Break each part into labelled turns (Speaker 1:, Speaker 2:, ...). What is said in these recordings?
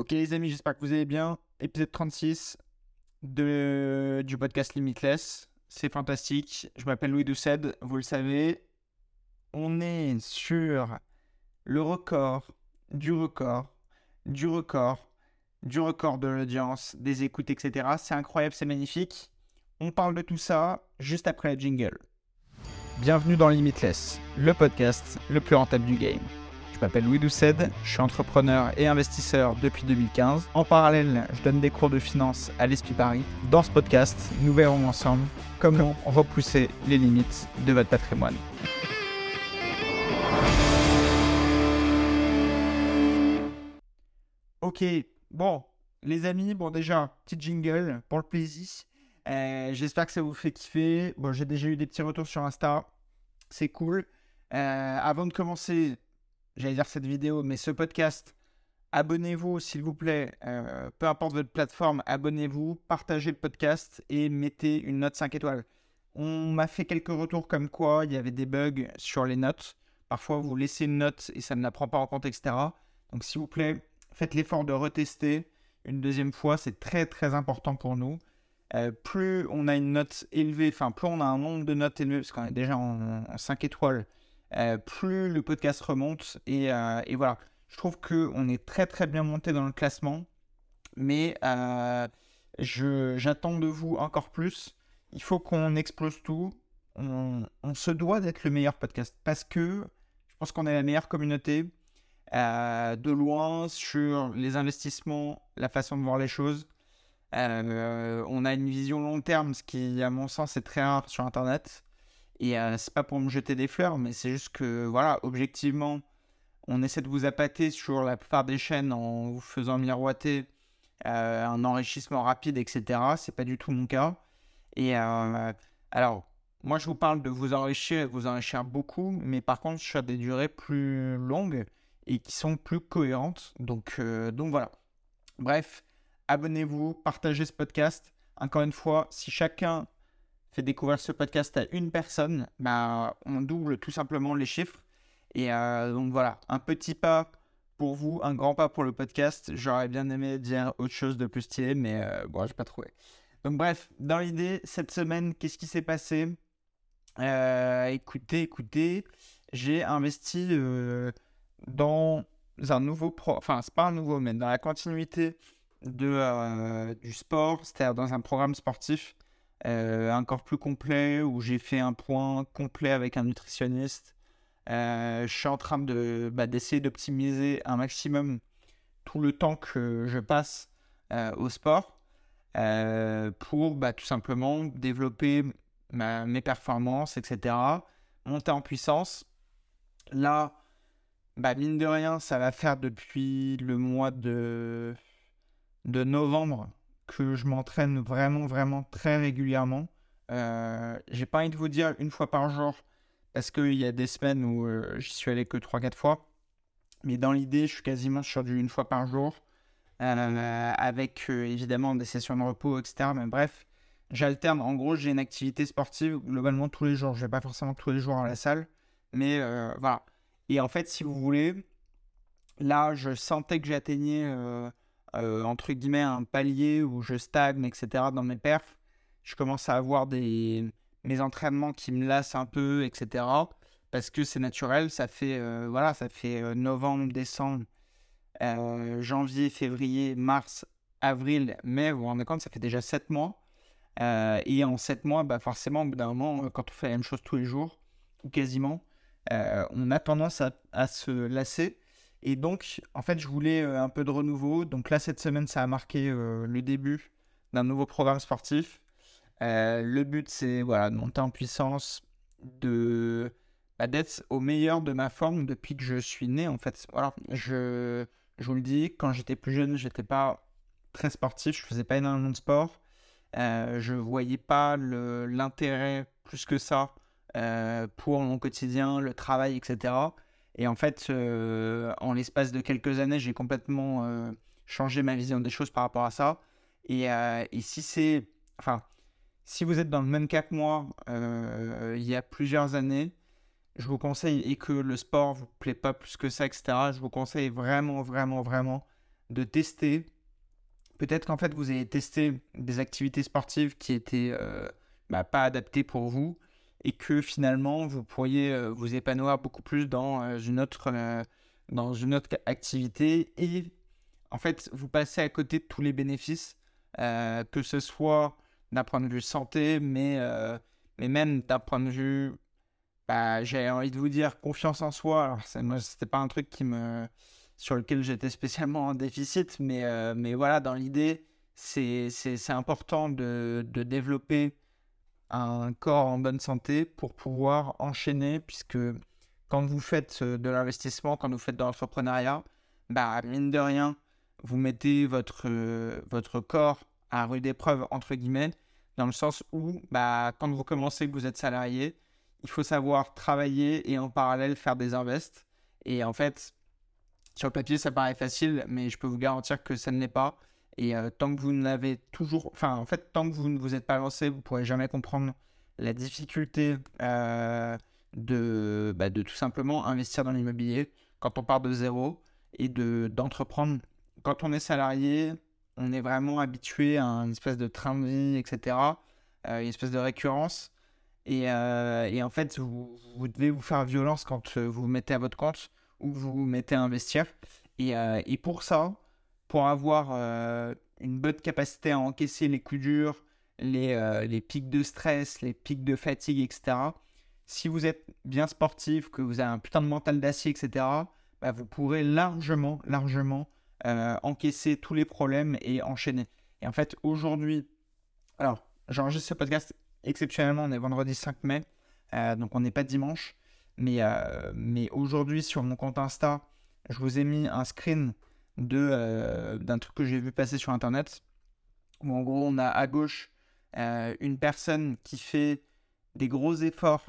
Speaker 1: Ok les amis, j'espère que vous allez bien. Épisode 36 de, du podcast Limitless. C'est fantastique. Je m'appelle Louis Doucet, vous le savez. On est sur le record, du record, du record, du record de l'audience, des écoutes, etc. C'est incroyable, c'est magnifique. On parle de tout ça juste après la jingle. Bienvenue dans Limitless, le podcast le plus rentable du game. Je m'appelle Louis Doucet, je suis entrepreneur et investisseur depuis 2015. En parallèle, je donne des cours de finance à l'Esprit Paris. Dans ce podcast, nous verrons ensemble comment repousser les limites de votre patrimoine. Ok, bon, les amis, bon déjà, petit jingle pour le plaisir. Euh, j'espère que ça vous fait kiffer. Bon, j'ai déjà eu des petits retours sur Insta. C'est cool. Euh, avant de commencer, j'allais dire cette vidéo, mais ce podcast, abonnez-vous s'il vous plaît, euh, peu importe votre plateforme, abonnez-vous, partagez le podcast et mettez une note 5 étoiles. On m'a fait quelques retours comme quoi il y avait des bugs sur les notes. Parfois, vous laissez une note et ça ne la prend pas en compte, etc. Donc, s'il vous plaît, faites l'effort de retester une deuxième fois. C'est très, très important pour nous. Euh, plus on a une note élevée, enfin, plus on a un nombre de notes élevées, parce qu'on est déjà en, en 5 étoiles, plus le podcast remonte. Euh, et, voilà, je trouve qu'on est très très bien monté dans le classement. Mais euh, j'attends de vous encore plus. Il faut qu'on explose tout. On, se doit d'être le meilleur podcast parce que je pense qu'on est la meilleure communauté de loin sur les investissements, la façon de voir les choses. on a une vision long terme, ce qui, à mon sens, est très rare sur Internet. Et euh, c'est pas pour me jeter des fleurs, mais c'est juste que, voilà, objectivement, on essaie de vous appâter sur la plupart des chaînes en vous faisant miroiter euh, un enrichissement rapide, etc. C'est pas du tout mon cas. Et euh, alors, moi, je vous parle de vous enrichir, vous enrichir beaucoup, mais par contre, sur des durées plus longues et qui sont plus cohérentes. Donc, donc voilà. Bref, abonnez-vous, partagez ce podcast. Encore une fois, si chacun fait découvrir ce podcast à une personne, bah, on double tout simplement les chiffres. Et euh, donc voilà, un petit pas pour vous, un grand pas pour le podcast. J'aurais bien aimé dire autre chose de plus stylé, mais euh, bon, j'ai pas trouvé. Donc bref, dans l'idée, cette semaine, qu'est-ce qui s'est passé? Euh, Écoutez, écoutez, j'ai investi dans un nouveau pro... Enfin, c'est pas un nouveau, mais dans la continuité de, du sport, c'est-à-dire dans un programme sportif euh, encore plus complet où j'ai fait un point complet avec un nutritionniste. Euh, je suis en train de bah, d'essayer d'optimiser un maximum tout le temps que je passe euh, au sport pour bah, tout simplement développer mes performances, etc. Monter en puissance. Là, bah, mine de rien, ça va faire depuis le mois de, de novembre que je m'entraîne vraiment, vraiment très régulièrement. Euh, j'ai pas envie de vous dire une fois par jour, parce qu'il y a des semaines où euh, j'y suis allé que 3-4 fois. Mais dans l'idée, je suis quasiment sur du une fois par jour, euh, avec évidemment des sessions de repos, etc. Mais bref, j'alterne. En gros, j'ai une activité sportive globalement tous les jours. Je vais pas forcément tous les jours à la salle, mais voilà. Et en fait, si vous voulez, là, je sentais que j'atteignais euh, entre guillemets un palier où je stagne, etc. dans mes perfs. Je commence à avoir des mes entraînements qui me lassent un peu, etc. Parce que c'est naturel, ça fait euh, voilà, ça fait euh, novembre, décembre, janvier, février, mars, avril, mai. Vous vous rendez compte, ça fait déjà 7 mois. et en 7 mois, bah forcément, au bout d'un moment, quand on fait la même chose tous les jours, ou quasiment, on a tendance à se lasser. Et donc, en fait, je voulais euh, un peu de renouveau. Donc là, cette semaine, ça a marqué euh, le début d'un nouveau programme sportif. Euh, le but, c'est voilà, de monter en puissance, de bah, d'être au meilleur de ma forme depuis que je suis né. En fait, je, je vous le dis, quand j'étais plus jeune, j'étais pas très sportif, je faisais pas énormément de sport. Euh, je voyais pas l'intérêt plus que ça pour mon quotidien, le travail, etc. Et en fait, euh, en l'espace de quelques années, j'ai complètement euh, changé ma vision des choses par rapport à ça. Et, euh, si c'est. Enfin, si vous êtes dans le même cas que moi, il y a plusieurs années, je vous conseille, et que le sport vous plaît pas plus que ça, etc., je vous conseille vraiment, vraiment, vraiment de tester. Peut-être qu'en fait, vous avez testé des activités sportives qui étaient bah, pas adaptées pour vous et que finalement, vous pourriez euh, vous épanouir beaucoup plus dans, euh, une autre, dans une autre activité et en fait, vous passez à côté de tous les bénéfices, que ce soit d'un point de vue santé, mais, mais même d'un point de vue, bah, j'ai envie de vous dire, confiance en soi. Alors, c'était pas un truc qui me sur lequel j'étais spécialement en déficit, mais, euh, mais voilà, dans l'idée, c'est important de, de, développer un corps en bonne santé pour pouvoir enchaîner, puisque quand vous faites euh, de l'investissement, quand vous faites de l'entrepreneuriat, bah, mine de rien, vous mettez votre, euh, votre corps à rude épreuve, entre guillemets, dans le sens où, bah, quand vous commencez, que vous êtes salarié, il faut savoir travailler et en parallèle faire des invests. Et en fait, sur le papier, ça paraît facile, mais je peux vous garantir que ça ne l'est pas. Et euh, tant que vous n'avez toujours. Enfin, en fait, tant que vous ne vous êtes pas lancé, vous ne pourrez jamais comprendre la difficulté euh, de, bah, de tout simplement investir dans l'immobilier quand on part de zéro et d'entreprendre. quand on est salarié, on est vraiment habitué à une espèce de train de vie, etc. Euh, une espèce de récurrence. Et, et en fait, vous, devez vous faire violence quand vous vous mettez à votre compte où vous vous mettez à investir. Et, et pour ça, pour avoir euh, une bonne capacité à encaisser les coups durs, les, euh, pics de stress, les pics de fatigue, etc., si vous êtes bien sportif, que vous avez un putain de mental d'acier, etc., bah, vous pourrez largement, largement encaisser tous les problèmes et enchaîner. Et en fait, aujourd'hui, alors, j'enregistre ce podcast exceptionnellement, on est vendredi 5 mai, donc on n'est pas dimanche. Mais, euh, mais aujourd'hui, sur mon compte Insta, je vous ai mis un screen de, euh, d'un truc que j'ai vu passer sur Internet. Où en gros, on a à gauche euh, une personne qui fait des gros efforts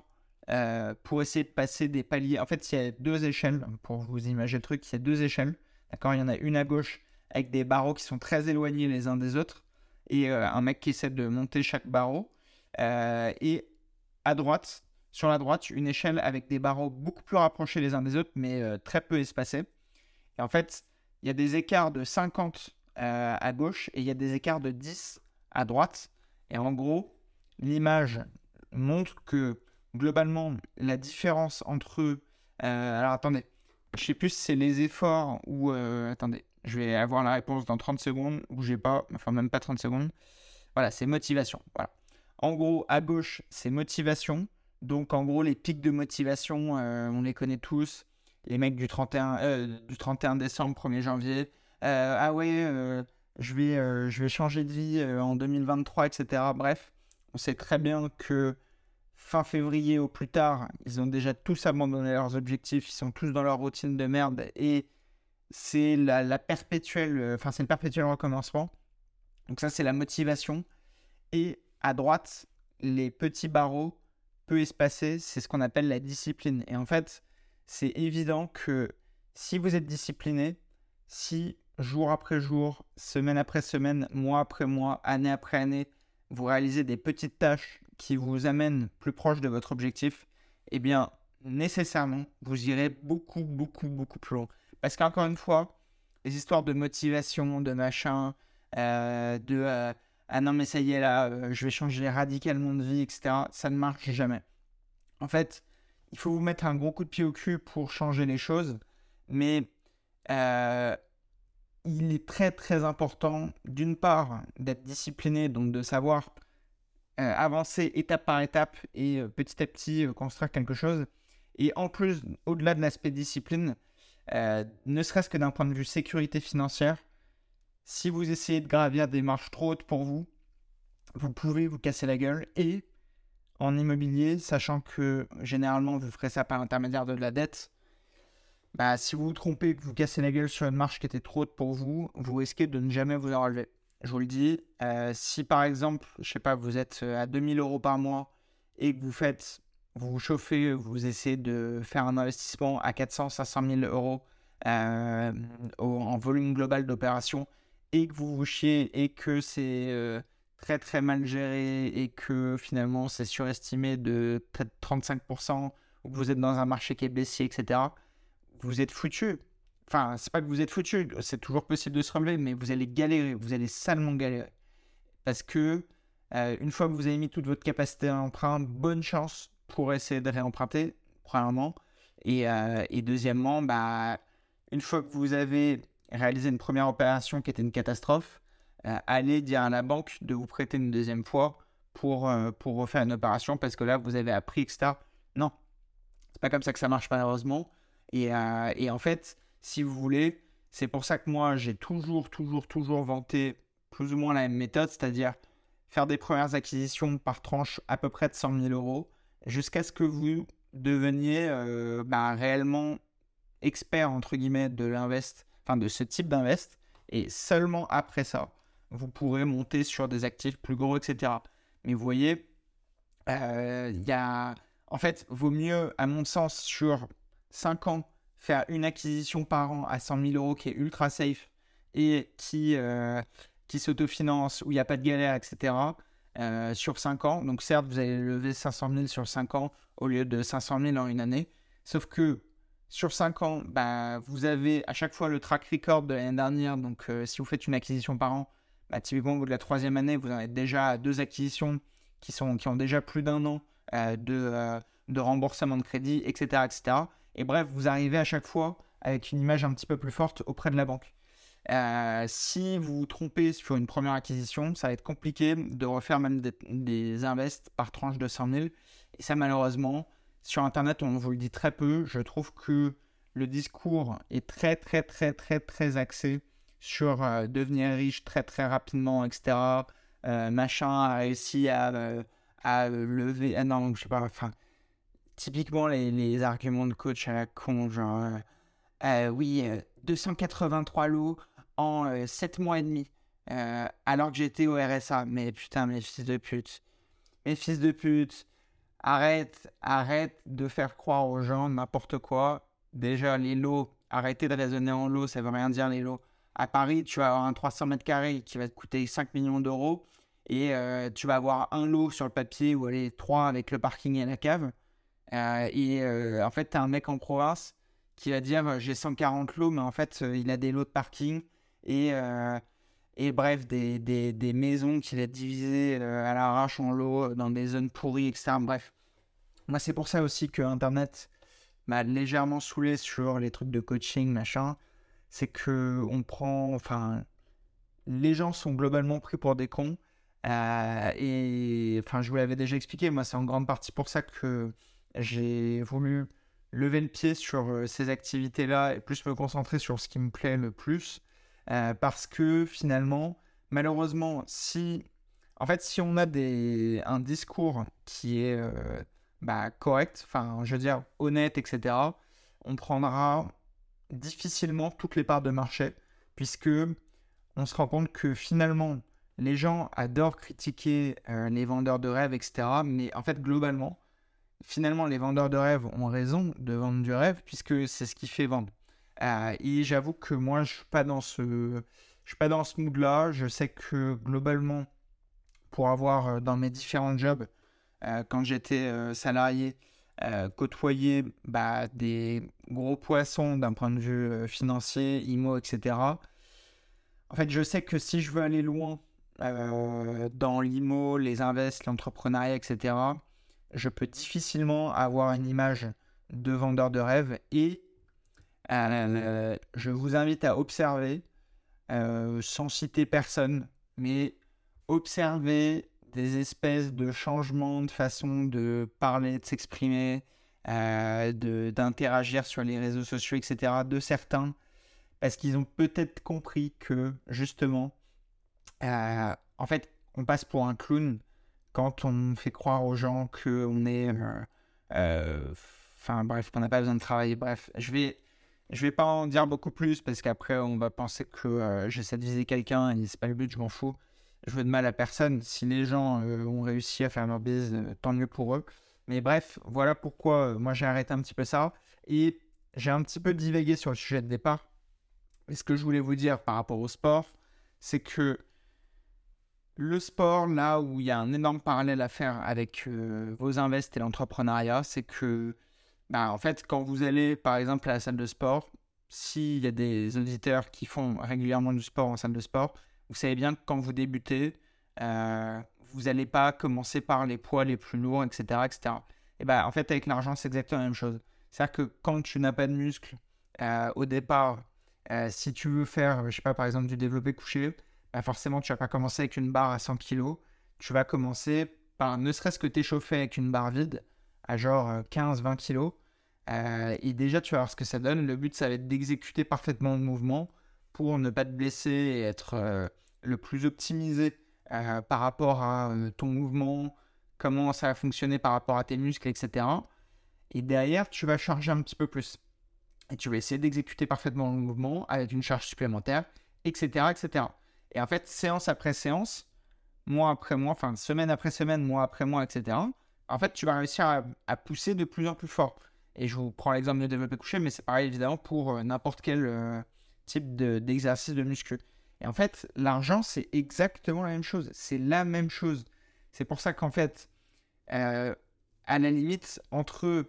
Speaker 1: pour essayer de passer des paliers. En fait, il y a deux échelles, pour vous imaginer le truc, il y a deux échelles. D'accord? Il y en a une à gauche avec des barreaux qui sont très éloignés les uns des autres et un mec qui essaie de monter chaque barreau. et à droite, sur la droite, une échelle avec des barreaux beaucoup plus rapprochés les uns des autres, mais euh, très peu espacés. Et en fait, il y a des écarts de 50 euh, à gauche et il y a des écarts de 10 à droite. Et en gros, l'image montre que globalement, la différence entre. Euh, alors attendez, je sais plus si c'est les efforts ou. attendez, je vais avoir la réponse dans 30 secondes, ou j'ai pas, enfin même pas 30 secondes. Voilà, c'est motivation. En gros, à gauche, c'est motivation. Donc en gros, les pics de motivation, euh, on les connaît tous. Les mecs du 31, euh, du 31 décembre, 1er janvier. Euh, ah ouais, je, vais, je vais changer de vie en 2023, etc. Bref, on sait très bien que fin février au plus tard, ils ont déjà tous abandonné leurs objectifs, ils sont tous dans leur routine de merde et c'est la, la perpétuelle, enfin c'est le perpétuel recommencement. Donc ça c'est la motivation. Et à droite, les petits barreaux peu espacé, c'est ce qu'on appelle la discipline. Et en fait, c'est évident que si vous êtes discipliné, si jour après jour, semaine après semaine, mois après mois, année après année, vous réalisez des petites tâches qui vous amènent plus proche de votre objectif, eh bien, nécessairement, vous irez beaucoup, beaucoup, beaucoup plus loin. Parce qu'encore une fois, les histoires de motivation, de machin, euh, de euh, ah non mais ça y est là, euh, je vais changer radicalement de vie, etc. Ça ne marche jamais. En fait, il faut vous mettre un gros coup de pied au cul pour changer les choses, mais euh, il est très très important d'une part d'être discipliné, donc de savoir euh, avancer étape par étape et petit à petit construire quelque chose. Et en plus, au-delà de l'aspect discipline, ne serait-ce que d'un point de vue sécurité financière, si vous essayez de gravir des marches trop hautes pour vous, vous pouvez vous casser la gueule. Et en immobilier, sachant que généralement vous ferez ça par l'intermédiaire de la dette, bah, si vous vous trompez que vous cassez la gueule sur une marche qui était trop haute pour vous, vous risquez de ne jamais vous en relever. Je vous le dis, euh, si par exemple, je sais pas, vous êtes euh, à 2000 euros par mois et que vous faites, vous chauffez, vous essayez de faire un investissement à 400, 500 000 euros euh, en volume global d'opération, et que vous vous chiez et que c'est très très mal géré et que finalement c'est surestimé de peut-être 35%, ou que vous êtes dans un marché qui est baissier, etc., vous êtes foutu. Enfin, c'est pas que vous êtes foutu, c'est toujours possible de se relever, mais vous allez galérer, vous allez salement galérer. Parce que euh, une fois que vous avez mis toute votre capacité à emprunt, bonne chance pour essayer de réemprunter, premièrement. Et, euh, et deuxièmement, bah, une fois que vous avez réalisé une première opération qui était une catastrophe, allez dire à la banque de vous prêter une deuxième fois pour, pour refaire une opération parce que là, vous avez appris, etc. Non, c'est pas comme ça que ça marche malheureusement. Et, et en fait, si vous voulez, c'est pour ça que moi, j'ai toujours, toujours, toujours vanté plus ou moins la même méthode, c'est-à-dire faire des premières acquisitions par tranche à peu près de 100 000 euros, jusqu'à ce que vous deveniez euh, bah, réellement expert, entre guillemets, de l'invest, enfin de ce type d'invest, et seulement après ça, vous pourrez monter sur des actifs plus gros, etc. Mais vous voyez, euh, il y a... En fait, vaut mieux, à mon sens, sur 5 ans, faire une acquisition par an à 100 000 euros qui est ultra safe et qui, euh, qui s'autofinance, où il n'y a pas de galère, etc., euh, sur 5 ans. Donc certes, vous allez lever 500 000 sur 5 ans au lieu de 500 000 en une année. Sauf que sur 5 ans, bah, vous avez à chaque fois le track record de l'année dernière. Donc euh, si vous faites une acquisition par an, bah, typiquement au bout de la troisième année, vous en êtes déjà à deux acquisitions qui, sont, qui ont déjà plus d'un an euh, de, de remboursement de crédit, etc., etc. Et bref, vous arrivez à chaque fois avec une image un petit peu plus forte auprès de la banque. Euh, si vous vous trompez sur une première acquisition, ça va être compliqué de refaire même des, des invests par tranche de 100 000. Et ça, malheureusement, sur Internet, on vous le dit très peu. Je trouve que le discours est très, très, très, très, très axé sur euh, devenir riche très, très rapidement, etc. Euh, machin a réussi à, à lever. Ah non, je sais pas. Enfin, typiquement, les, les, arguments de coach à la con, genre. oui, 283 lots en 7 euh, mois et demi. Euh, alors que j'étais au RSA. Mais putain, mes fils de pute. Mes fils de pute. Arrête, arrête de faire croire aux gens n'importe quoi. Déjà, les lots, arrêtez de raisonner en lots, ça veut rien dire les lots. À Paris, tu vas avoir un 300 mètres carrés qui va te coûter 5 millions d'euros et euh, tu vas avoir un lot sur le papier ou aller trois avec le parking et la cave. et en fait, tu as un mec en province qui va dire j'ai 140 lots, mais en fait, il a des lots de parking et, euh, et bref, des, des, des, maisons qu'il a divisées euh, à l'arrache en lots dans des zones pourries, etc. Bref, moi, c'est pour ça aussi que Internet m'a légèrement saoulé sur les trucs de coaching, machin. C'est que on prend, enfin, les gens sont globalement pris pour des cons. Euh, et enfin, je vous l'avais déjà expliqué, moi, c'est en grande partie pour ça que j'ai voulu lever le pied sur ces activités-là et plus me concentrer sur ce qui me plaît le plus. Euh, parce que finalement, malheureusement, si, en fait, si on a des, un discours qui est euh, bah, correct, enfin, je veux dire, honnête, etc., on prendra difficilement toutes les parts de marché, puisque on se rend compte que finalement, les gens adorent critiquer euh, les vendeurs de rêves, etc., mais en fait, globalement, finalement, les vendeurs de rêves ont raison de vendre du rêve, puisque c'est ce qui fait vendre. Euh, et j'avoue que moi, je suis pas dans ce, ce mood-là. Je sais que globalement, pour avoir euh, dans mes différents jobs, quand j'étais salarié, côtoyé bah, des gros poissons d'un point de vue financier, IMO, etc. En fait, je sais que si je veux aller loin dans l'IMO, les invests, l'entrepreneuriat, etc., je peux difficilement avoir une image de vendeur de rêve et euh, je vous invite à observer, euh, sans citer personne, mais observer des espèces de changements de façon de parler, de s'exprimer, euh, d'interagir sur les réseaux sociaux, etc. de certains, parce qu'ils ont peut-être compris que, justement, en fait, on passe pour un clown quand on fait croire aux gens qu'on est... Enfin bref, qu'on n'a pas besoin de travailler. Bref, je vais je vais pas en dire beaucoup plus parce qu'après on va penser que euh, j'essaie de viser quelqu'un et c'est pas le but, je m'en fous. Je veux de mal à personne. Si les gens euh, ont réussi à faire leur bise, euh, tant mieux pour eux. Mais bref, voilà pourquoi moi j'ai arrêté un petit peu ça. Et j'ai un petit peu divagué sur le sujet de départ. Et ce que je voulais vous dire par rapport au sport, c'est que le sport, là où il y a un énorme parallèle à faire avec vos invests et l'entrepreneuriat, c'est que bah, en fait, quand vous allez par exemple à la salle de sport, s'il y a des auditeurs qui font régulièrement du sport en salle de sport, vous savez bien que quand vous débutez, euh, vous n'allez pas commencer par les poids les plus lourds, etc. etc. Et ben, en fait, avec l'argent, c'est exactement la même chose. C'est-à-dire que quand tu n'as pas de muscles, euh, au départ, euh, si tu veux faire, je sais pas, par exemple, du développé couché, bah forcément, tu vas pas commencer avec une barre à 100 kg. Tu vas commencer par ne serait-ce que t'échauffer avec une barre vide à genre 15-20 kg. et déjà, tu vas voir ce que ça donne. Le but, ça va être d'exécuter parfaitement le mouvement pour ne pas te blesser et être euh, le plus optimisé euh, par rapport à ton mouvement, comment ça va fonctionner par rapport à tes muscles, etc. Et derrière, tu vas charger un petit peu plus. Et tu vas essayer d'exécuter parfaitement le mouvement avec une charge supplémentaire, etc., etc. Et en fait, séance après séance, mois après mois, enfin semaine après semaine, mois après mois, etc., en fait, tu vas réussir à, pousser de plus en plus fort. Et je vous prends l'exemple de développé couché, mais c'est pareil évidemment pour euh, n'importe quel euh, type d'exercice de, muscu. Et en fait, l'argent, c'est exactement la même chose. C'est la même chose. C'est pour ça qu'en fait, euh, à la limite, entre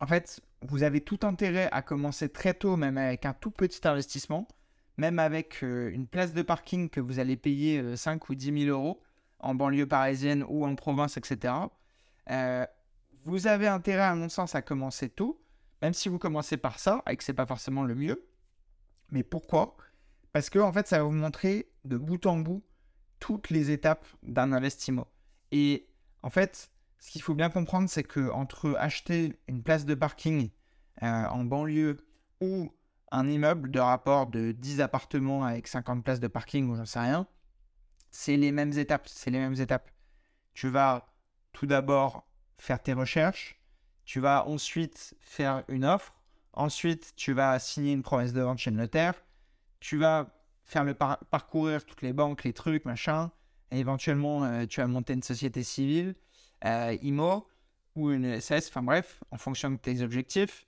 Speaker 1: en fait, vous avez tout intérêt à commencer très tôt, même avec un tout petit investissement, même avec euh, une place de parking que vous allez payer 5 euh, ou 10 000 euros en banlieue parisienne ou en province, etc. Vous avez intérêt, à mon sens, à commencer tôt, même si vous commencez par ça, et que c'est pas forcément le mieux. Mais pourquoi? Parce que en fait, ça va vous montrer de bout en bout toutes les étapes d'un investissement. Et en fait, ce qu'il faut bien comprendre, c'est que entre acheter une place de parking euh, en banlieue ou un immeuble de rapport de 10 appartements avec 50 places de parking ou j'en sais rien, c'est les mêmes étapes. C'est les mêmes étapes. Tu vas tout d'abord faire tes recherches, tu vas ensuite faire une offre, ensuite tu vas signer une promesse de vente chez le notaire, tu vas faire le parcourir toutes les banques, les trucs, machin, et éventuellement euh, tu vas monter une société civile, euh, IMO ou une SS, enfin bref, en fonction de tes objectifs.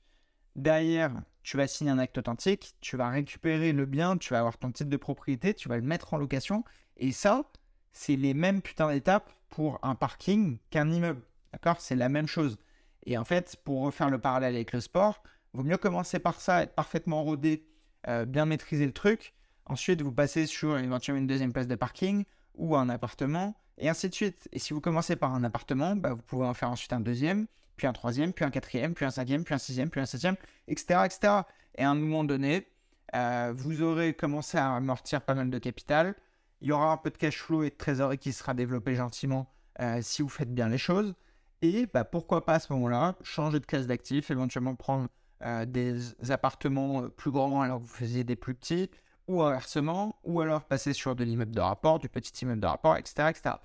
Speaker 1: Derrière, tu vas signer un acte authentique, tu vas récupérer le bien, tu vas avoir ton titre de propriété, tu vas le mettre en location. Et ça, c'est les mêmes putains d'étapes pour un parking qu'un immeuble. D'accord? C'est la même chose. Et en fait, pour refaire le parallèle avec le sport, vaut mieux commencer par ça, être parfaitement rodé, euh, bien maîtriser le truc. Ensuite, vous passez sur éventuellement une deuxième place de parking ou un appartement et ainsi de suite. Et si vous commencez par un appartement, bah, vous pouvez en faire ensuite un deuxième, puis un troisième, puis un quatrième, puis un cinquième, puis un sixième, puis un septième, etc. etc. Et à un moment donné, euh, vous aurez commencé à amortir pas mal de capital. Il y aura un peu de cash flow et de trésorerie qui sera développé gentiment euh, si vous faites bien les choses. Et bah, pourquoi pas à ce moment-là changer de classe d'actifs, éventuellement prendre euh, des appartements plus grands alors que vous faisiez des plus petits, ou inversement, ou alors passer sur de l'immeuble de rapport, du petit immeuble de rapport, etc. etc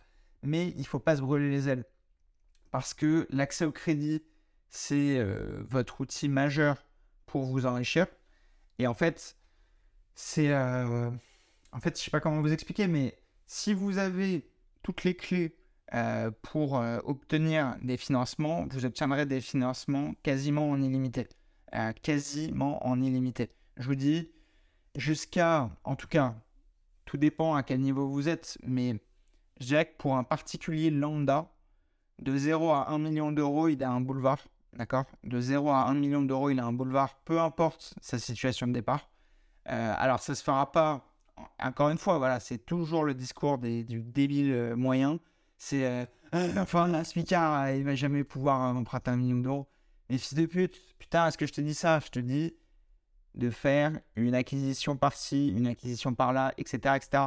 Speaker 1: mais il ne faut pas se brûler les ailes. Parce que l'accès au crédit, c'est euh, votre outil majeur pour vous enrichir. Et en fait, c'est... Euh, en fait, je sais pas comment vous expliquer, mais si vous avez toutes les clés euh, pour obtenir des financements, vous obtiendrez des financements quasiment en illimité. Quasiment en illimité. Je vous dis, jusqu'à, en tout cas, tout dépend à quel niveau vous êtes, mais je dirais que pour un particulier lambda, de 0 à 1 million d'euros, il a un boulevard. D'accord? De 0 à 1 million d'euros, il a un boulevard, peu importe sa situation de départ. Euh, alors, ça ne se fera pas. Encore une fois, voilà, c'est toujours le discours du débile euh, moyen. C'est euh, enfin, la smicard, il va jamais pouvoir emprunter un million d'euros. Mais fils de pute, putain, est-ce que je te dis ça? Je te dis de faire une acquisition par-ci, une acquisition par-là, etc., etc.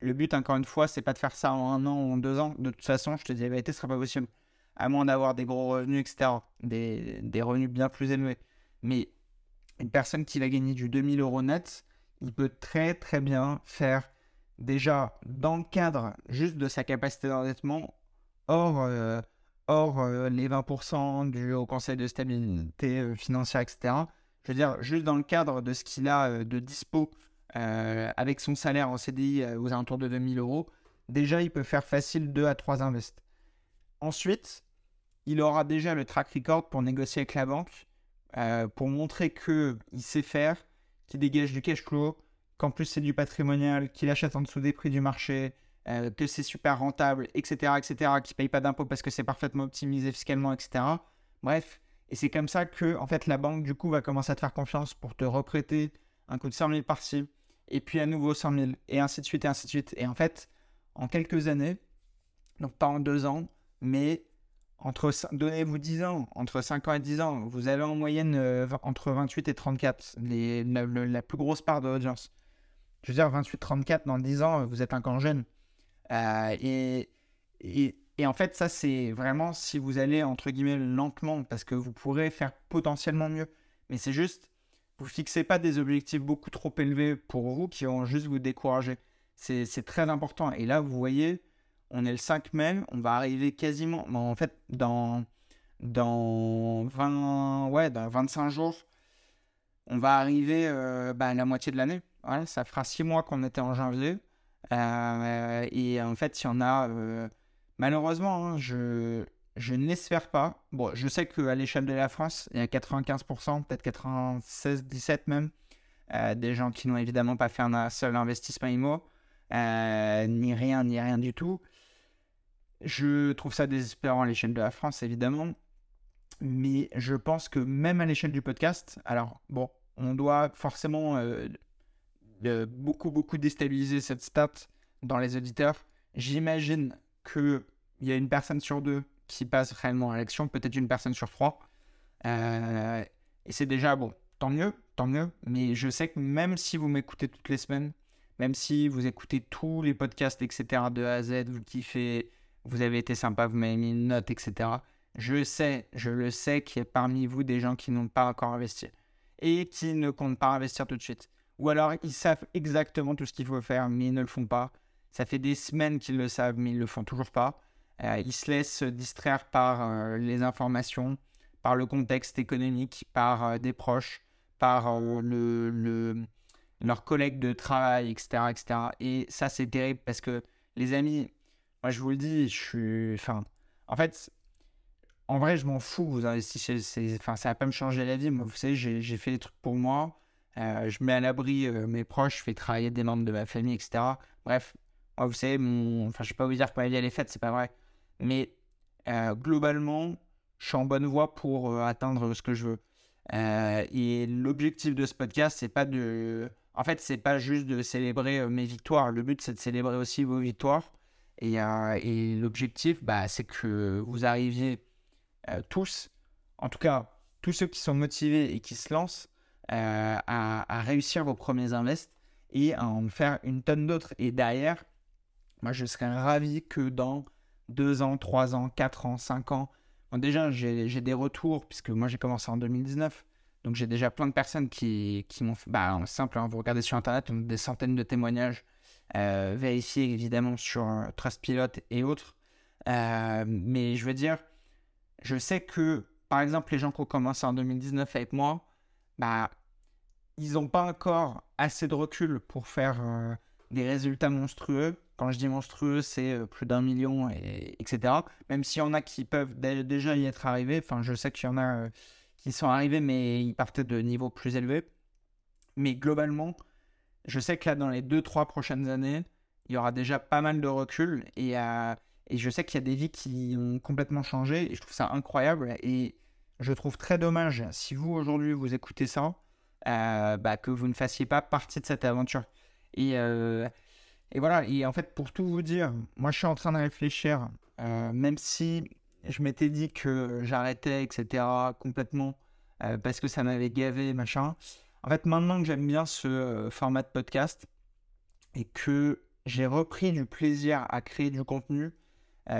Speaker 1: Le but, encore une fois, c'est pas de faire ça en un an ou en deux ans. De toute façon, je te dis la vérité, ce sera pas possible. À moins d'avoir des gros revenus, etc. Des, des, revenus bien plus élevés. Mais une personne qui va gagner du 2000 euros net, il peut très très bien faire déjà dans le cadre juste de sa capacité d'endettement, hors, euh, hors euh, les 20% du conseil de stabilité euh, financière, etc. Je veux dire, juste dans le cadre de ce qu'il a de dispo euh, avec son salaire en CDI euh, aux alentours de 2000 euros, déjà il peut faire facile 2 à 3 invests. Ensuite, il aura déjà le track record pour négocier avec la banque, euh, pour montrer qu'il sait faire, qu'il dégage du cash flow, qu'en plus c'est du patrimonial, qu'il achète en dessous des prix du marché, que c'est super rentable, etc., etc., qu'il ne paye pas d'impôts parce que c'est parfaitement optimisé fiscalement, etc. Bref, Et c'est comme ça que, en fait, la banque, du coup, va commencer à te faire confiance pour te reprêter un coup de 100 000 par-ci, et puis à nouveau 100 000, et ainsi de suite, et ainsi de suite. Et en fait, en quelques années, donc pas en deux ans, mais entre, donnez-vous 10 ans, entre 5 ans et 10 ans, vous avez en moyenne euh, entre 28 et 34, les, la, plus grosse part de l'audience. Je veux dire, 28-34, dans 10 ans, vous êtes camp jeune. Euh, et, en fait, ça, c'est vraiment si vous allez, entre guillemets, lentement, parce que vous pourrez faire potentiellement mieux. Mais c'est juste, vous fixez pas des objectifs beaucoup trop élevés pour vous qui vont juste vous décourager. C'est très important. Et là, vous voyez, on est le 5 mai, on va arriver quasiment, en fait, dans, dans 20, ouais, dans 25 jours, on va arriver euh, bah, à la moitié de l'année. Ça fera 6 mois qu'on était en janvier. Euh, et en fait, il y en a, euh, malheureusement, hein, je, je n'espère pas. Bon, je sais qu'à l'échelle de la France, il y a 95%, peut-être 96, 17 même, euh, des gens qui n'ont évidemment pas fait un seul investissement IMO, ni rien, ni rien du tout. Je trouve ça désespérant à l'échelle de la France, évidemment. Mais je pense que même à l'échelle du podcast, alors bon, on doit forcément beaucoup, beaucoup déstabiliser cette stat dans les auditeurs. J'imagine qu'il y a une personne sur deux qui passe réellement à l'action, peut-être une personne sur trois. Euh, et c'est déjà bon, tant mieux, tant mieux. Mais je sais que même si vous m'écoutez toutes les semaines, même si vous écoutez tous les podcasts, etc., de A à Z, vous kiffez, vous avez été sympa, vous m'avez mis une note, etc., je sais, je le sais qu'il y a parmi vous des gens qui n'ont pas encore investi et qui ne comptent pas investir tout de suite. Ou alors ils savent exactement tout ce qu'il faut faire, mais ils ne le font pas. Ça fait des semaines qu'ils le savent, mais ils ne le font toujours pas. Euh, ils se laissent distraire par euh, les informations, par le contexte économique, par euh, des proches, par le, le, leurs collègues de travail, etc. etc. Et ça, c'est terrible parce que, les amis, moi, je vous le dis, je suis. Enfin, en fait, en vrai, je m'en fous. Vous investissez. Enfin, ça va pas me changer la vie. Moi, vous savez, j'ai fait des trucs pour moi. Je mets à l'abri mes proches, je fais travailler des membres de ma famille, etc. Bref, moi, vous savez, je vais pas vous dire que ma vie elle est faite, c'est pas vrai. Mais euh, globalement, je suis en bonne voie pour euh, atteindre ce que je veux. Euh, et l'objectif de ce podcast, c'est pas de. En fait, c'est pas juste de célébrer mes victoires. Le but, c'est de célébrer aussi vos victoires. Et, et l'objectif, bah, c'est que vous arriviez tous, en tout cas, tous ceux qui sont motivés et qui se lancent, à, à, réussir vos premiers invests et à en faire une tonne d'autres. Et derrière, moi, je serais ravi que dans 2 ans, 3 ans, 4 ans, 5 ans. Déjà, j'ai des retours, puisque moi j'ai commencé en 2019. Donc j'ai déjà plein de personnes qui, qui m'ont fait. Bah, simple, hein, vous regardez sur Internet, des centaines de témoignages euh, vérifiés évidemment sur euh, Trustpilot et autres. Euh, mais je veux dire, je sais que, par exemple, les gens qui ont commencé en 2019 avec moi, bah, ils n'ont pas encore assez de recul pour faire euh, des résultats monstrueux. Quand je dis monstrueux, c'est euh, plus d'un million, et, etc. Même s'il y en a qui peuvent déjà y être arrivés. Enfin, je sais qu'il y en a euh, qui sont arrivés, mais ils partaient de niveaux plus élevés. Mais globalement, je sais que là, dans les 2-3 prochaines années, il y aura déjà pas mal de recul. Et, et je sais qu'il y a des vies qui ont complètement changé. Et je trouve ça incroyable. Et je trouve très dommage, si vous, aujourd'hui, vous écoutez ça, bah, que vous ne fassiez pas partie de cette aventure. Et et voilà, et en fait, pour tout vous dire, moi je suis en train de réfléchir, euh, même si je m'étais dit que j'arrêtais, etc., complètement, euh, parce que ça m'avait gavé, machin. En fait, maintenant que j'aime bien ce euh, format de podcast et que j'ai repris du plaisir à créer du contenu,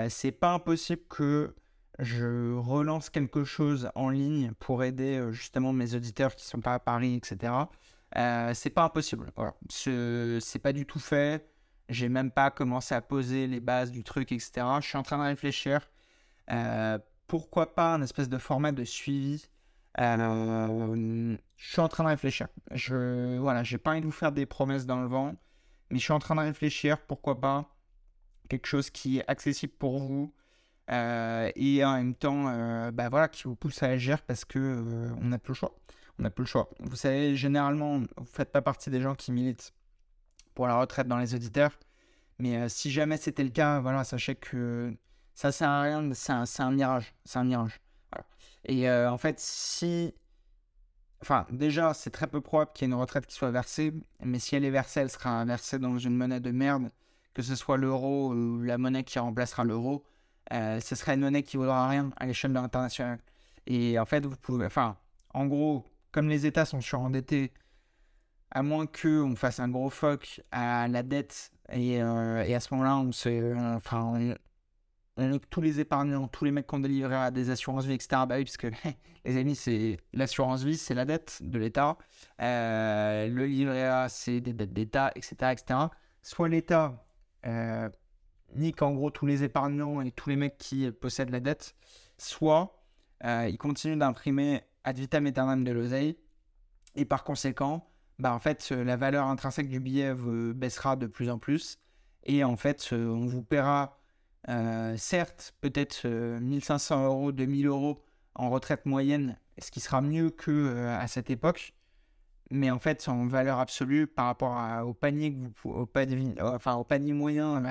Speaker 1: c'est pas impossible que je relance quelque chose en ligne pour aider justement mes auditeurs qui sont pas à Paris, etc. c'est pas impossible. Voilà. C'est pas du tout fait. J'ai même pas commencé à poser les bases du truc, etc. Je suis en train de réfléchir. Euh, pourquoi pas un espèce de format de suivi? Euh, Je suis en train de réfléchir. Je voilà, j'ai pas envie de vous faire des promesses dans le vent, mais je suis en train de réfléchir. Pourquoi pas quelque chose qui est accessible pour vous euh, et en même temps, bah voilà, qui vous pousse à agir parce que on n'a plus le choix. On n'a plus le choix. Vous savez, généralement, vous faites pas partie des gens qui militent pour la retraite dans les auditeurs. Mais euh, si jamais c'était le cas, voilà, sachez que ça sert à rien, c'est un, un, mirage. C'est un mirage. Et en fait, si Enfin, déjà, c'est très peu probable qu'il y ait une retraite qui soit versée, mais si elle est versée, elle sera versée dans une monnaie de merde, que ce soit l'euro ou la monnaie qui remplacera l'euro. Euh, ce sera une monnaie qui vaudra rien à l'échelle de l'international. Et en fait, vous pouvez. Enfin, en gros, comme les États sont surendettés, à moins qu'on fasse un gros fuck à la dette, et, euh, et à ce moment-là, on se. Enfin, tous les épargnants, tous les mecs qui ont délivré à des assurances vie, etc. Bah oui, parce les amis, c'est l'assurance vie, c'est la dette de l'État. Euh, le livret A, c'est des dettes d'État, etc., etc. Soit l'État euh, nique en gros tous les épargnants et tous les mecs qui possèdent la dette, soit euh, il continue d'imprimer ad vitam aeternam de l'oseille. Et par conséquent, bah en fait, la valeur intrinsèque du billet baissera de plus en plus. Et en fait, on vous paiera euh, certes, peut-être 1500 euh, euros, 2000 euros en retraite moyenne, ce qui sera mieux que euh, à cette époque. Mais en fait, en valeur absolue, par rapport au panier que vous, au panier moyen,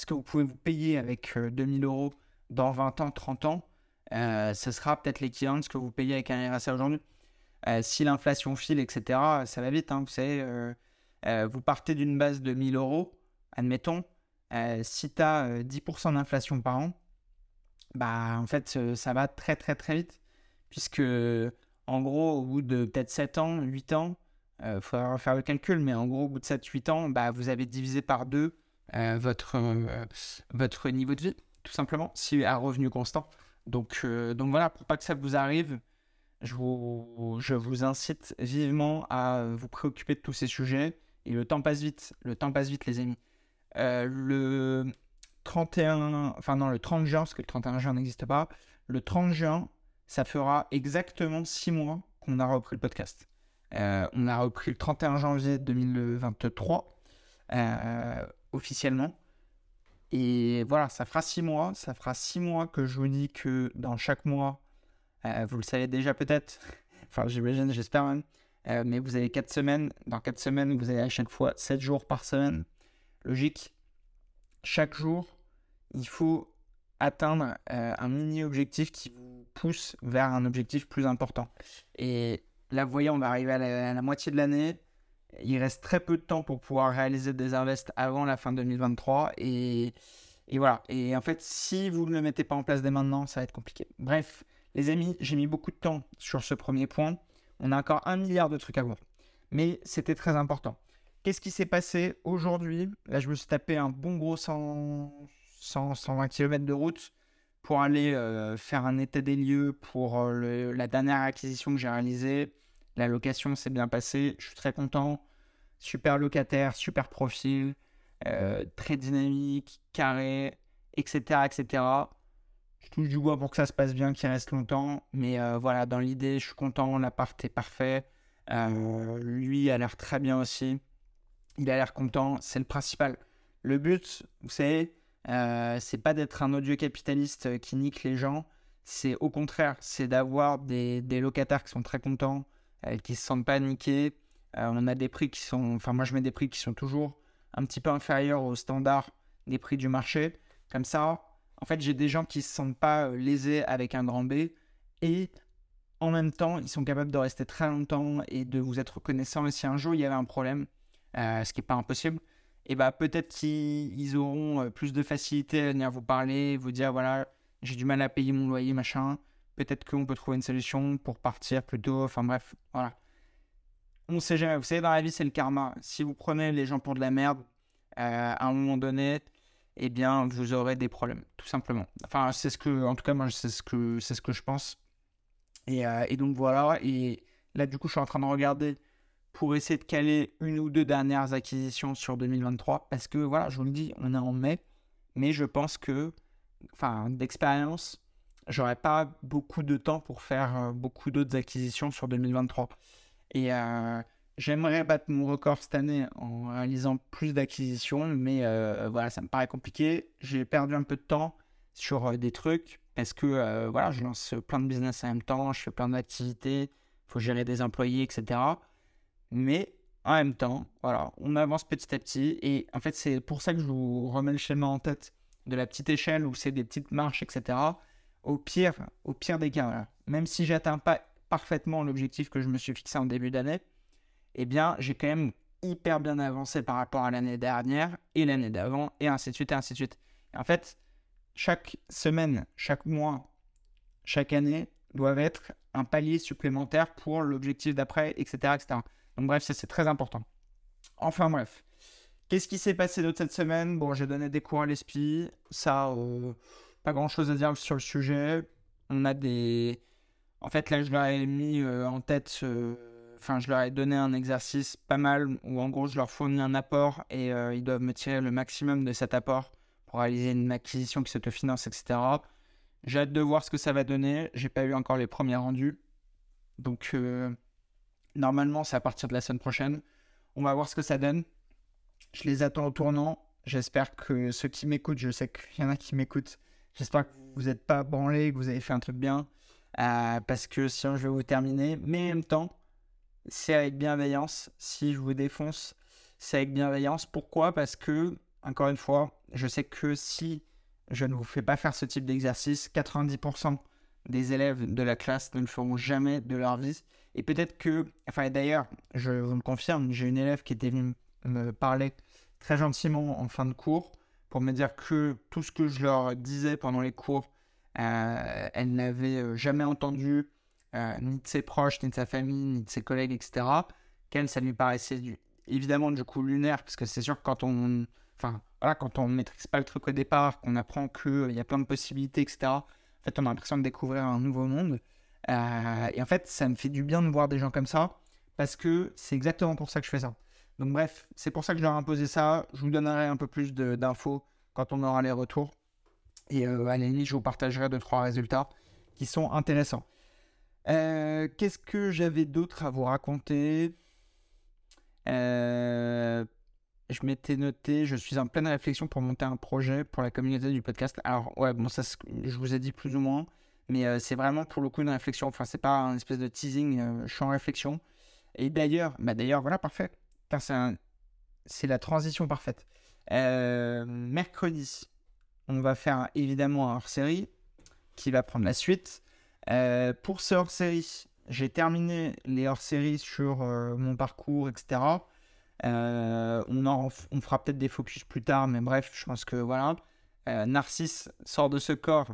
Speaker 1: ce que vous pouvez vous payer avec 2000 euros dans 20 ans, 30 ans, ce sera peut-être l'équivalent de ce que vous payez avec un RSA aujourd'hui. si l'inflation file, etc., ça va vite. Hein, vous savez, vous partez d'une base de 1000 euros, admettons, euh, si tu as 10% d'inflation par an, bah en fait ça va très très très vite. Puisque en gros, au bout de peut-être 7 ans, 8 ans, il euh, faudra faire le calcul, mais en gros, au bout de 7-8 ans, bah, vous avez divisé par deux euh, votre, votre niveau de vie, tout simplement, si à revenu constant. Donc, donc voilà, pour pas que ça vous arrive, je vous, je vous incite vivement à vous préoccuper de tous ces sujets. Et le temps passe vite, le temps passe vite, les amis. Euh, le 31, enfin non, le 30 juin, parce que le 31 juin n'existe pas, le 30 juin, ça fera exactement 6 mois qu'on a repris le podcast. Euh, on a repris le 31 janvier 2023, euh, officiellement. Et voilà, ça fera 6 mois. Ça fera 6 mois que je vous dis que dans chaque mois, vous le savez déjà peut-être, enfin j'imagine, j'espère même, mais vous avez 4 semaines. Dans 4 semaines, vous avez à chaque fois 7 jours par semaine logique. Chaque jour, il faut atteindre euh, un mini-objectif qui vous pousse vers un objectif plus important. Et là, vous voyez, on va arriver à la, moitié de l'année. Il reste très peu de temps pour pouvoir réaliser des invests avant la fin 2023. Et, voilà. Et en fait, si vous ne le mettez pas en place dès maintenant, ça va être compliqué. Bref, les amis, j'ai mis beaucoup de temps sur ce premier point. On a encore un milliard de trucs à voir. Mais c'était très important. Qu'est-ce qui s'est passé aujourd'hui? Là, je me suis tapé un bon gros 100, 120 km de route pour aller euh, faire un état des lieux pour euh, la dernière acquisition que j'ai réalisée. La location s'est bien passée, je suis très content. Super locataire, super profil, euh, très dynamique, carré, etc., etc. Je touche du bois pour que ça se passe bien, qu'il reste longtemps. Mais voilà, dans l'idée, je suis content, l'appart est parfait. lui a l'air très bien aussi il a l'air content, c'est le principal. Le but, vous savez, euh, c'est pas d'être un odieux capitaliste qui nique les gens, c'est au contraire, c'est d'avoir des, locataires qui sont très contents, euh, qui se sentent pas niqués. Euh, on a des prix qui sont, enfin moi je mets des prix qui sont toujours un petit peu inférieurs au standard des prix du marché. Comme ça, en fait, j'ai des gens qui se sentent pas lésés avec un grand B et en même temps, ils sont capables de rester très longtemps et de vous être reconnaissants. Et si un jour il y avait un problème, euh, ce qui n'est pas impossible, et bah peut-être qu'ils auront euh, plus de facilité à venir vous parler, vous dire voilà, j'ai du mal à payer mon loyer, machin. Peut-être qu'on peut trouver une solution pour partir plus tôt. Enfin bref, voilà. On ne sait jamais. Vous savez, dans la vie, c'est le karma. Si vous prenez les gens pour de la merde, euh, à un moment donné, eh bien, vous aurez des problèmes, tout simplement. Enfin, c'est ce que, en tout cas, moi, c'est ce que, c'est ce que je pense. Et, et, donc voilà. Et là, du coup, je suis en train de regarder pour essayer de caler une ou deux dernières acquisitions sur 2023 parce que voilà, je vous le dis, on est en mai, mais je pense que, enfin, d'expérience, j'aurais pas beaucoup de temps pour faire euh, beaucoup d'autres acquisitions sur 2023. Et euh, j'aimerais battre mon record cette année en réalisant plus d'acquisitions, mais euh, voilà, ça me paraît compliqué. J'ai perdu un peu de temps sur des trucs parce que voilà, je lance plein de business en même temps, je fais plein d'activités, il faut gérer des employés, etc. Mais en même temps, voilà, on avance petit à petit. Et en fait, c'est pour ça que je vous remets le schéma en tête de la petite échelle où c'est des petites marches, etc. au pire, au pire des cas, même si j'atteins pas parfaitement l'objectif que je me suis fixé en début d'année, eh bien, j'ai quand même hyper bien avancé par rapport à l'année dernière et l'année d'avant, et ainsi de suite, et ainsi de suite. en fait, chaque semaine, chaque mois, chaque année doivent être un palier supplémentaire pour l'objectif d'après, etc., etc. Donc bref, ça c'est très important. Enfin bref. Qu'est-ce qui s'est passé d'autre cette semaine? Bon, j'ai donné des cours à l'ESPI. Ça, euh, pas grand-chose à dire sur le sujet. On a des... En fait, là, je leur ai mis euh, en tête... Enfin, je leur ai donné un exercice pas mal où en gros, je leur fournis un apport et euh, ils doivent me tirer le maximum de cet apport pour réaliser une acquisition qui s'autofinance, etc. J'ai hâte de voir ce que ça va donner. J'ai pas eu encore les premiers rendus. Donc, normalement, c'est à partir de la semaine prochaine. On va voir ce que ça donne. Je les attends au tournant. J'espère que ceux qui m'écoutent, je sais qu'il y en a qui m'écoutent. J'espère que vous n'êtes pas branlés, que vous avez fait un truc bien. Euh, parce que sinon, je vais vous terminer. Mais en même temps, c'est avec bienveillance. Si je vous défonce, c'est avec bienveillance. Pourquoi? Parce que, encore une fois, je sais que si je ne vous fais pas faire ce type d'exercice, 90% des élèves de la classe ne le feront jamais de leur vie. Et peut-être que, enfin d'ailleurs, je vous le confirme, j'ai une élève qui était venue me parler très gentiment en fin de cours pour me dire que tout ce que je leur disais pendant les cours, euh, elle n'avait euh, jamais entendu, euh, ni de ses proches, ni de sa famille, ni de ses collègues, etc. Qu'elle, ça lui paraissait évidemment du coup lunaire, parce que c'est sûr que quand on, enfin, voilà, quand on maîtrise pas le truc au départ, qu'on apprend qu'il y a plein de possibilités, etc., en fait, on a l'impression de découvrir un nouveau monde. et en fait, ça me fait du bien de voir des gens comme ça, parce que c'est exactement pour ça que je fais ça. Donc bref, c'est pour ça que je leur ai imposé ça. Je vous donnerai un peu plus d'infos quand on aura les retours. Et euh, à la limite, je vous partagerai deux, trois résultats qui sont intéressants. Euh, qu'est-ce que j'avais d'autre à vous raconter? Euh, Je m'étais noté, je suis en pleine réflexion pour monter un projet pour la communauté du podcast. Alors, ouais, bon, ça, je vous ai dit plus ou moins, mais c'est vraiment pour le coup une réflexion. Enfin, c'est pas un espèce de teasing, je suis en réflexion. Et d'ailleurs, bah d'ailleurs, voilà, parfait c'est la transition parfaite. Euh, mercredi, on va faire évidemment un hors-série qui va prendre la suite. Euh, pour ce hors-série, j'ai terminé les hors-séries sur euh, mon parcours, etc. on, en, on fera peut-être des focus plus tard, mais bref, je pense que voilà. Narcisse sort de ce corps.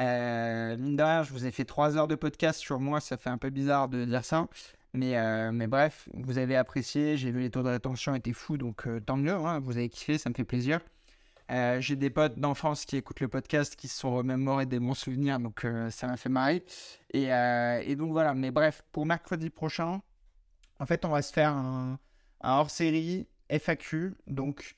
Speaker 1: mine de rien, je vous ai fait trois heures de podcast sur moi, ça fait un peu bizarre de dire ça. Mais, euh, mais bref, vous avez apprécié, j'ai vu les taux de rétention étaient fous, donc euh, tant mieux, hein, vous avez kiffé, ça me fait plaisir. Euh, j'ai des potes d'enfance qui écoutent le podcast, qui se sont remémorés des bons souvenirs, donc ça m'a fait marrer. Et, donc voilà, mais bref, pour mercredi prochain, en fait, on va se faire un, un hors-série FAQ, donc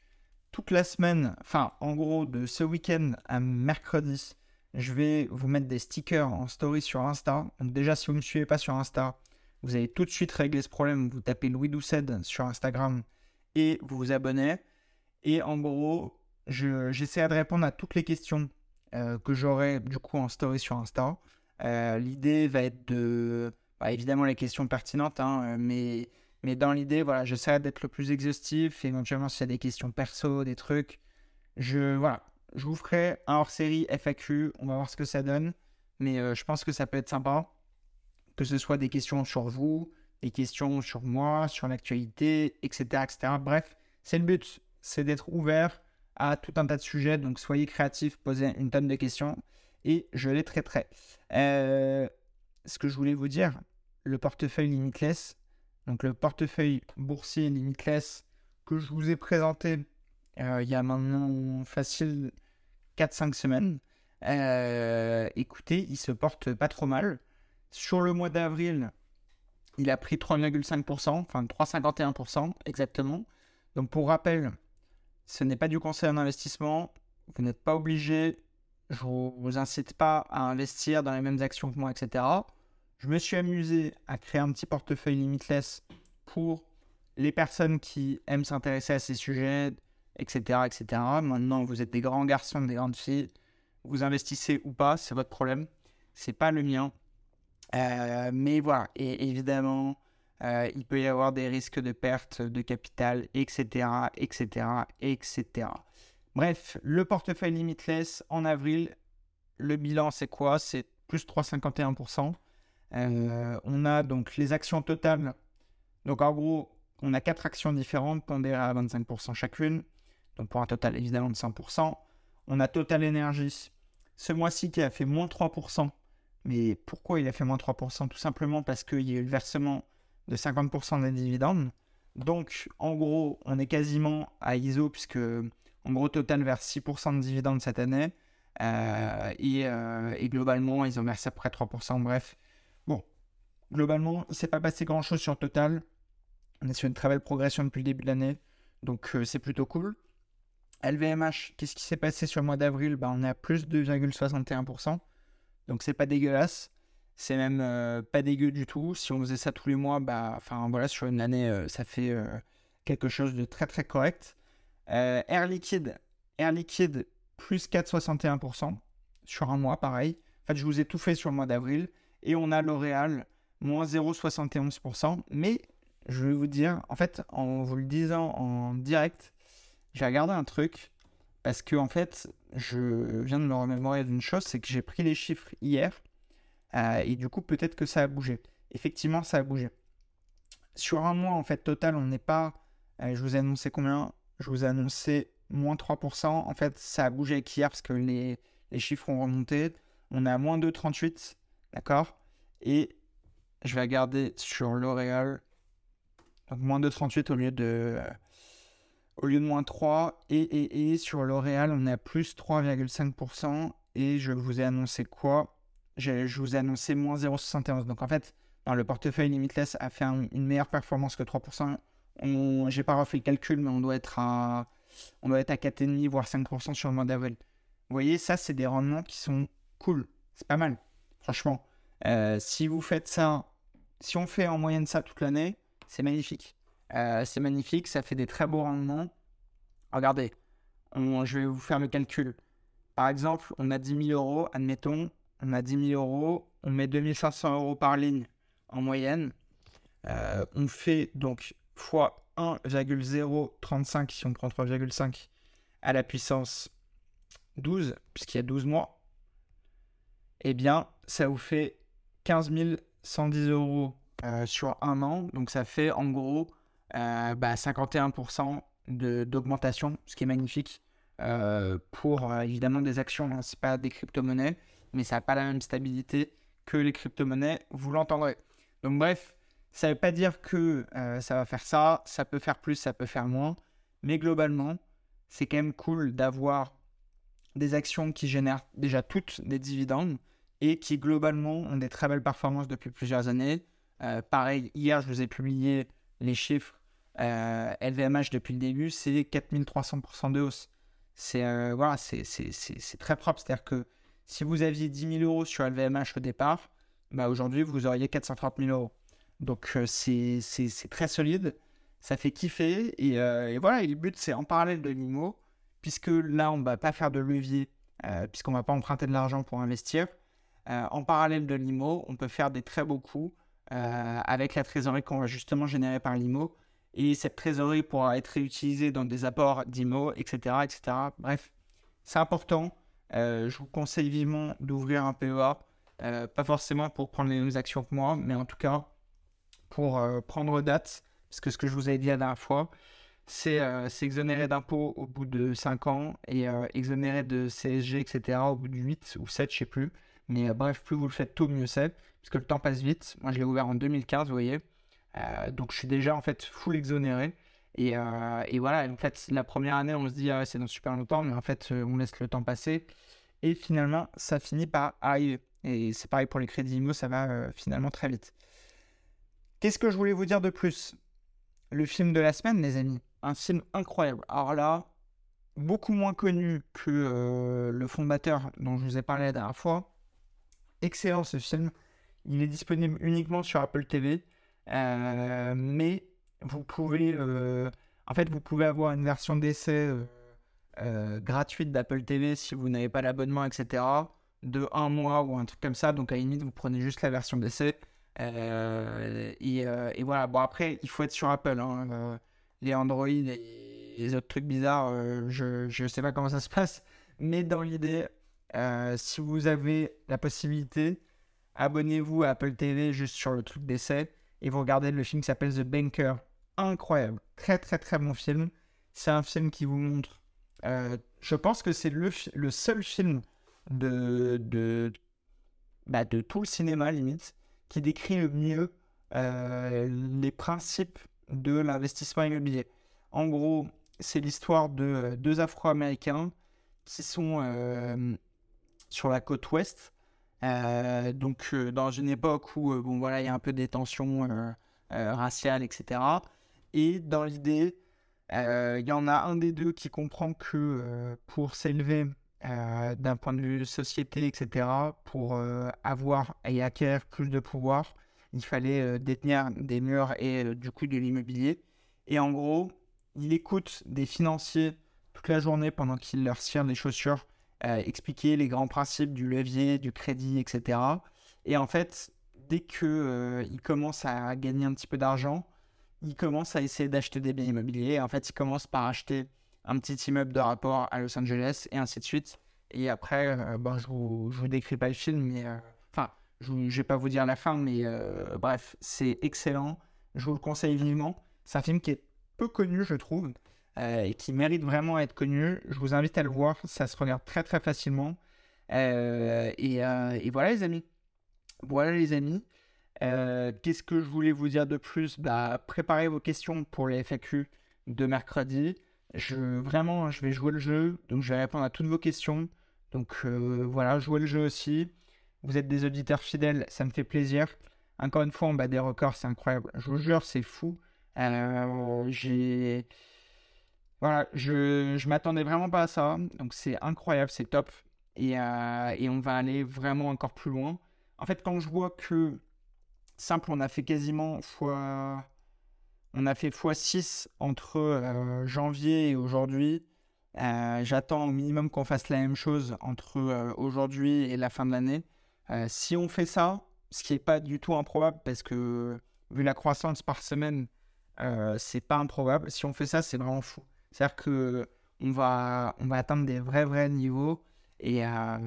Speaker 1: toute la semaine, enfin en gros de ce week-end à mercredi, je vais vous mettre des stickers en story sur Insta. Donc déjà, si vous ne me suivez pas sur Insta, vous allez tout de suite régler ce problème. Vous tapez Louis Doucet sur Instagram et vous vous abonnez. Et en gros, j'essaie de répondre à toutes les questions euh, que j'aurai du coup en story sur Insta. Euh, l'idée va être de. Bah, évidemment, les questions pertinentes, hein, mais, mais dans l'idée, voilà, j'essaie d'être le plus exhaustif. Éventuellement, s'il y a des questions perso, des trucs, je, voilà, je vous ferai un hors série FAQ. On va voir ce que ça donne. Mais euh, je pense que ça peut être sympa que ce soit des questions sur vous, des questions sur moi, sur l'actualité, etc., etc. Bref, c'est le but, c'est d'être ouvert à tout un tas de sujets. Donc soyez créatifs, posez une tonne de questions et je les traiterai. Euh, ce que je voulais vous dire, le portefeuille limitless, donc le portefeuille boursier limitless que je vous ai présenté euh, il y a maintenant facile 4-5 semaines. Euh, écoutez, il se porte pas trop mal. Sur le mois d'avril, il a pris 3,5%, enfin 3,51% exactement. Donc pour rappel, ce n'est pas du conseil en investissement. Vous n'êtes pas obligé. Je ne vous incite pas à investir dans les mêmes actions que moi, etc. Je me suis amusé à créer un petit portefeuille limitless pour les personnes qui aiment s'intéresser à ces sujets, etc., etc. Maintenant, vous êtes des grands garçons, des grandes filles. Vous investissez ou pas, c'est votre problème. C'est pas le mien. Euh, mais voilà, et évidemment, euh, il peut y avoir des risques de perte de capital, etc., etc., etc. Bref, le portefeuille limitless en avril, le bilan, c'est quoi? C'est plus 3,51%. Euh, on a donc les actions totales. Donc en gros, on a quatre actions différentes pondérées à 25% chacune. Donc pour un total évidemment de 100%. On a Total Energy ce mois-ci qui a fait moins 3%. Mais pourquoi il a fait moins 3% Tout simplement parce qu'il y a eu le versement de 50% des dividendes. Donc en gros, on est quasiment à ISO puisque en gros Total verse 6% de dividendes cette année. Euh, euh, et, globalement, ils ont versé à peu près 3%. Bref, bon, globalement, il ne s'est pas passé grand-chose sur Total. On est sur une très belle progression depuis le début de l'année. Donc euh, c'est plutôt cool. LVMH, qu'est-ce qui s'est passé sur le mois d'avril? Bah, On est à plus 2,61%. Donc c'est pas dégueulasse. C'est même pas dégueu du tout. Si on faisait ça tous les mois, bah, enfin voilà, sur une année, ça fait quelque chose de très très correct. Air Liquide, Air Liquide, plus 4,61% sur un mois, pareil. En fait, je vous ai tout fait sur le mois d'avril. Et on a L'Oréal, moins 0,71%. Mais je vais vous dire, en fait, en vous le disant en direct, j'ai regardé un truc. Parce que, en fait, je viens de me remémorer d'une chose, c'est que j'ai pris les chiffres hier. Euh, et du coup, peut-être que ça a bougé. Effectivement, ça a bougé. Sur un mois, en fait, total, on n'est pas. Euh, je vous ai annoncé combien? Je vous ai annoncé moins 3%. En fait, ça a bougé avec hier parce que les, chiffres ont remonté. On est à moins 2,38. D'accord? Et je vais regarder sur L'Oréal. Donc, moins 2,38 au lieu de. Au lieu de moins 3. Et, et, sur L'Oréal, on à plus 3,5%. Et je vous ai annoncé quoi? Je, vous ai annoncé moins 0,71. Donc en fait, dans le portefeuille Limitless a fait une meilleure performance que 3%. J'ai pas refait le calcul, mais on doit être à on doit être à 4,5 voire 5% sur le mois d'avril. Vous voyez, ça, c'est des rendements qui sont cool. C'est pas mal, franchement. Euh, si vous faites ça, si on fait en moyenne ça toute l'année, c'est magnifique. Euh, c'est magnifique, ça fait des très beaux rendements. Regardez, je vais vous faire le calcul. Par exemple, on a 10 000 euros, admettons, on a 10 000 euros, on met 2500 euros par ligne en moyenne. Euh, on fait donc fois 1,035 si on prend 3,5 à la puissance 12, puisqu'il y a 12 mois, eh bien, ça vous fait 15 110 euros euh, sur un an. Donc, ça fait en gros euh, bah, 51% d'augmentation, ce qui est magnifique euh, pour évidemment des actions. Hein. Ce pas des crypto-monnaies, mais ça n'a pas la même stabilité que les crypto-monnaies, vous l'entendrez. Donc, bref, ça ne veut pas dire que euh, ça va faire ça, ça peut faire plus, ça peut faire moins, mais globalement, c'est quand même cool d'avoir des actions qui génèrent déjà toutes des dividendes et qui globalement ont des très belles performances depuis plusieurs années. Euh, pareil, hier, je vous ai publié les chiffres LVMH euh, depuis le début, c'est 4300% de hausse. C'est voilà, c'est très propre. C'est-à-dire que si vous aviez 10 000 euros sur LVMH au départ, bah aujourd'hui, vous auriez 430 000 euros. Donc euh, c'est très solide, ça fait kiffer. Euh, et, voilà, et le but c'est en parallèle de l'IMO, puisque là on ne va pas faire de levier, euh, puisqu'on ne va pas emprunter de l'argent pour investir. en parallèle de l'IMO, on peut faire des très beaux coups avec la trésorerie qu'on va justement générer par l'IMO. Et cette trésorerie pourra être réutilisée dans des apports d'IMO, etc., etc. Bref, c'est important. je vous conseille vivement d'ouvrir un PEA. pas forcément pour prendre les mêmes actions que moi, mais en tout cas pour euh, prendre date, parce que ce que je vous avais dit la dernière fois, c'est euh, exonérer d'impôts au bout de 5 ans et euh, exonérer de CSG, etc. au bout de 8 ou 7, je sais plus. Mais bref, plus vous le faites tôt, mieux c'est, parce que le temps passe vite. Moi, je l'ai ouvert en 2015, vous voyez. donc, je suis déjà en fait full exonéré. Et, et, voilà, en fait, la première année, on se dit, ah, c'est dans super longtemps, mais en fait, on laisse le temps passer. Et finalement, ça finit par arriver. Et c'est pareil pour les crédits IMO, ça va finalement très vite. Qu'est-ce que je voulais vous dire de plus? Le film de la semaine, les amis. Un film incroyable. Alors là, beaucoup moins connu que euh, le fondateur dont je vous ai parlé la dernière fois. Excellent ce film. Il est disponible uniquement sur Apple TV. Euh, mais vous pouvez, euh, en fait, vous pouvez avoir une version d'essai gratuite d'Apple TV si vous n'avez pas l'abonnement, etc. De un mois ou un truc comme ça. Donc à la limite, vous prenez juste la version d'essai. Euh, euh, et, voilà, bon après, il faut être sur Apple. Hein, euh, les Android et les autres trucs bizarres, je ne sais pas comment ça se passe. Mais dans l'idée, Euh, si vous avez la possibilité, abonnez-vous à Apple TV juste sur le truc d'essai et vous regardez le film qui s'appelle The Banker. Incroyable. Très, très, très bon film. C'est un film qui vous montre. euh, je pense que c'est le, seul film de, bah, de tout le cinéma, limite, qui décrit le mieux euh, les principes de l'investissement immobilier. En gros, c'est l'histoire de deux Afro-Américains qui sont sur la côte ouest, euh, donc euh, dans une époque où euh, bon voilà il y a un peu des tensions raciales, etc. Et dans l'idée, il y en a un des deux qui comprend que pour s'élever d'un point de vue société, etc., pour avoir et acquérir plus de pouvoir, il fallait détenir des murs et du coup de l'immobilier. Et en gros, il écoute des financiers toute la journée pendant qu'ils leur cirent les chaussures, expliquer les grands principes du levier, du crédit, etc. Et en fait, dès que euh, il commence à gagner un petit peu d'argent, il commence à essayer d'acheter des biens immobiliers. En fait, il commence par acheter un petit immeuble de rapport à Los Angeles et ainsi de suite. Et après, euh, bon, je vous, vous décris pas le film, mais euh, enfin, je, je vais pas vous dire la fin, mais euh, bref, c'est excellent. Je vous le conseille vivement. C'est un film qui est peu connu, je trouve, euh, et qui mérite vraiment à être connu. Je vous invite à le voir. Ça se regarde très très facilement. Euh, et, euh, et voilà les amis. Voilà les amis. Euh, Qu'est-ce que je voulais vous dire de plus? Bah, Préparez vos questions pour les FAQ de mercredi. Vraiment, je vais jouer le jeu, donc je vais répondre à toutes vos questions. Donc voilà, jouez le jeu aussi. Vous êtes des auditeurs fidèles, ça me fait plaisir. Encore une fois, on bat des records, c'est incroyable. Je vous jure, c'est fou. J'ai. Voilà, je, je m'attendais vraiment pas à ça. Donc c'est incroyable, c'est top. Et, euh, et on va aller vraiment encore plus loin. En fait, quand je vois que simple, on a fait quasiment fois. On a fait x6 entre euh, janvier et aujourd'hui. Euh, J'attends au minimum qu'on fasse la même chose entre aujourd'hui et la fin de l'année. Si on fait ça, ce qui n'est pas du tout improbable parce que vu la croissance par semaine, c'est pas improbable. Si on fait ça, c'est vraiment fou. C'est-à-dire que on va, on va atteindre des vrais, vrais niveaux et, euh,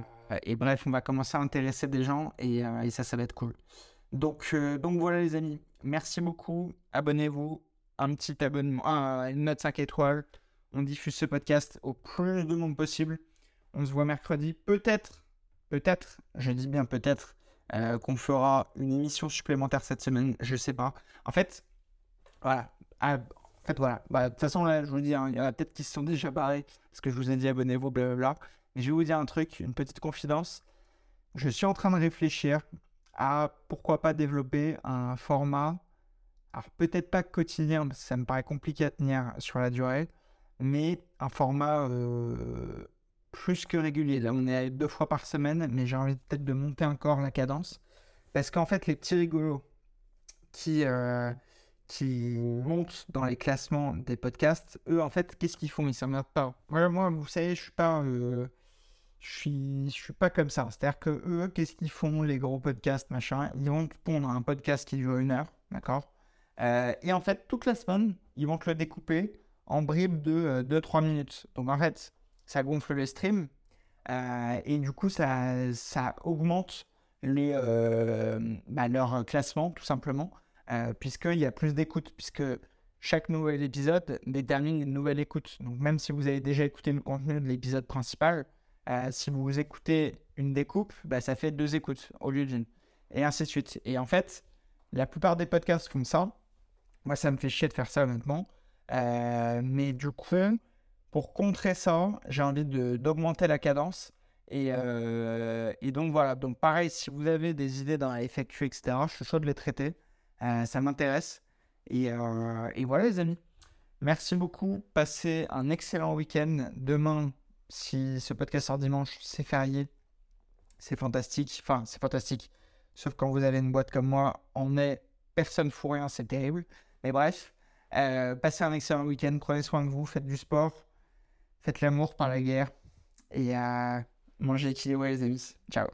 Speaker 1: et bref, on va commencer à intéresser des gens et, euh, et ça, ça va être cool. Donc, euh, donc voilà les amis, merci beaucoup, abonnez-vous, un petit abonnement, une note 5 étoiles, on diffuse ce podcast au plus de monde possible, on se voit mercredi, peut-être, peut-être, je dis bien peut-être, qu'on fera une émission supplémentaire cette semaine, je sais pas. En fait, voilà, Ah, en fait voilà, Bah, de toute façon là, je vous dis, hein, il y en a peut-être qui se sont déjà barrés, parce que je vous ai dit abonnez-vous, blablabla, mais je vais vous dire un truc, une petite confidence, je suis en train de réfléchir à pourquoi pas développer un format, alors peut-être pas quotidien, parce que ça me paraît compliqué à tenir sur la durée, mais un format euh, plus que régulier. Là, on est à deux fois par semaine, mais j'ai envie peut-être de monter encore la cadence, parce qu'en fait, les petits rigolos qui, euh, qui montent dans les classements des podcasts, eux, en fait, qu'est-ce qu'ils font? Ils s'emmerdent pas. Moi, vous savez, je suis euh, je suis, je suis pas comme ça. C'est-à-dire que eux, qu'est-ce qu'ils font, les gros podcasts, machin? Ils vont pondre un podcast qui dure une heure, d'accord? Euh, Et en fait, toute la semaine, ils vont te le découper en bribes de 2-3 minutes. Donc en fait, ça gonfle les streams euh, et du coup, ça, ça augmente les, euh, bah, leur classement, tout simplement, euh, puisqu'il y a plus d'écoute, puisque chaque nouvel épisode détermine une nouvelle écoute. Donc même si vous avez déjà écouté le contenu de l'épisode principal, euh, si vous écoutez une découpe, bah, ça fait deux écoutes au lieu d'une. Et ainsi de suite. Et en fait, la plupart des podcasts font ça. Moi, ça me fait chier de faire ça, honnêtement. Euh, mais du coup, pour contrer ça, j'ai envie d'augmenter la cadence. Et, et donc voilà. Donc pareil, si vous avez des idées dans la FAQ, etc., je suis chaud de les traiter. Euh, ça m'intéresse. Et, euh, et voilà, les amis. Merci beaucoup. Passez un excellent week-end. Demain, si ce podcast sort dimanche, c'est férié. C'est fantastique. Enfin, c'est fantastique. Sauf quand vous avez une boîte comme moi, on est personne fout rien, c'est terrible. Mais bref, euh, passez un excellent week-end. Prenez soin de vous, faites du sport, faites l'amour par la guerre. Et euh, mangez équilibré, les amis. Ciao.